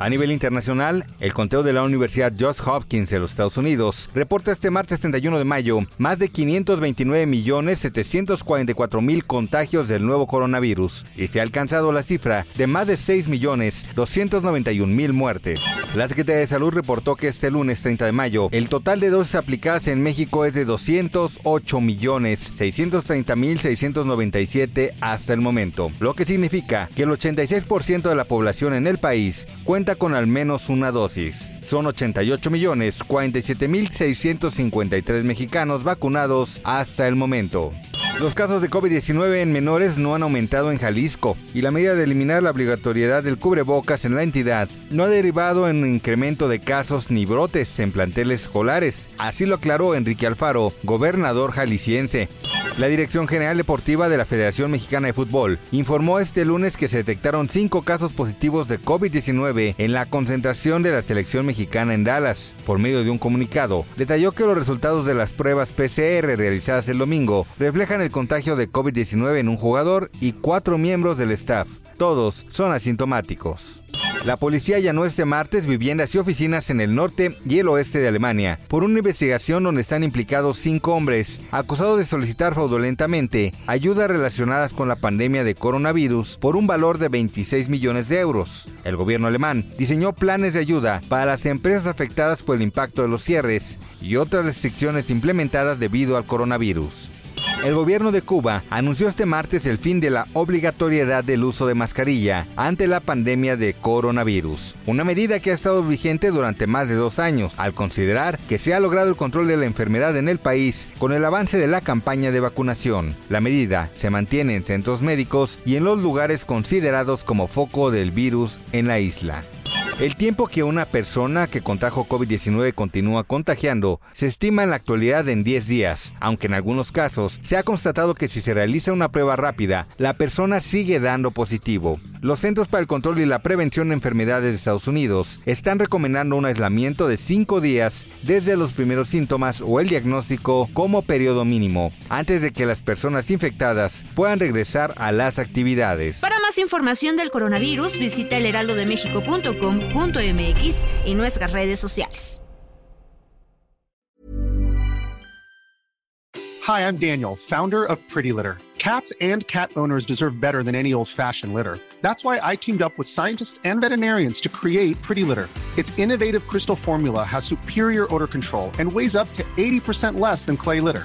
A nivel internacional, el conteo de la Universidad Johns Hopkins de los Estados Unidos reporta este martes 31 de mayo más de 529 millones 744 mil contagios del nuevo coronavirus y se ha alcanzado la cifra de más de 6 millones 291 mil muertes. La Secretaría de Salud reportó que este lunes 30 de mayo el total de dosis aplicadas en México es de 208 millones 630 mil 697 hasta el momento, lo que significa que el 86% de la población en el país cuenta con al menos una dosis. Son 88 millones 47 mil 653 mexicanos vacunados hasta el momento. Los casos de COVID-19 en menores no han aumentado en Jalisco y la medida de eliminar la obligatoriedad del cubrebocas en la entidad no ha derivado en un incremento de casos ni brotes en planteles escolares. Así lo aclaró Enrique Alfaro, gobernador jalisciense. La Dirección General Deportiva de la Federación Mexicana de Fútbol informó este lunes que se detectaron cinco casos positivos de COVID-19 en la concentración de la selección mexicana en Dallas. Por medio de un comunicado, detalló que los resultados de las pruebas PCR realizadas el domingo reflejan el contagio de COVID-19 en un jugador y cuatro miembros del staff. Todos son asintomáticos. La policía allanó este martes viviendas y oficinas en el norte y el oeste de Alemania por una investigación donde están implicados cinco hombres acusados de solicitar fraudulentamente ayudas relacionadas con la pandemia de coronavirus por un valor de 26 millones de euros. El gobierno alemán diseñó planes de ayuda para las empresas afectadas por el impacto de los cierres y otras restricciones implementadas debido al coronavirus. El gobierno de Cuba anunció este martes el fin de la obligatoriedad del uso de mascarilla ante la pandemia de coronavirus, una medida que ha estado vigente durante más de dos años, al considerar que se ha logrado el control de la enfermedad en el país con el avance de la campaña de vacunación. La medida se mantiene en centros médicos y en los lugares considerados como foco del virus en la isla. El tiempo que una persona que contrajo COVID-19 continúa contagiando se estima en la actualidad en 10 días, aunque en algunos casos se ha constatado que si se realiza una prueba rápida, la persona sigue dando positivo. Los Centros para el Control y la Prevención de Enfermedades de Estados Unidos están recomendando un aislamiento de 5 días desde los primeros síntomas o el diagnóstico como periodo mínimo, antes de que las personas infectadas puedan regresar a las actividades. Más información del coronavirus, visita elheraldodemexico.com mx y nuestras redes sociales. Hi, I'm Daniel, founder of Pretty Litter. Cats and cat owners deserve better than any old-fashioned litter. That's why I teamed up with scientists and veterinarians to create Pretty Litter. Its innovative crystal formula has superior odor control and weighs up to 80% less than clay litter.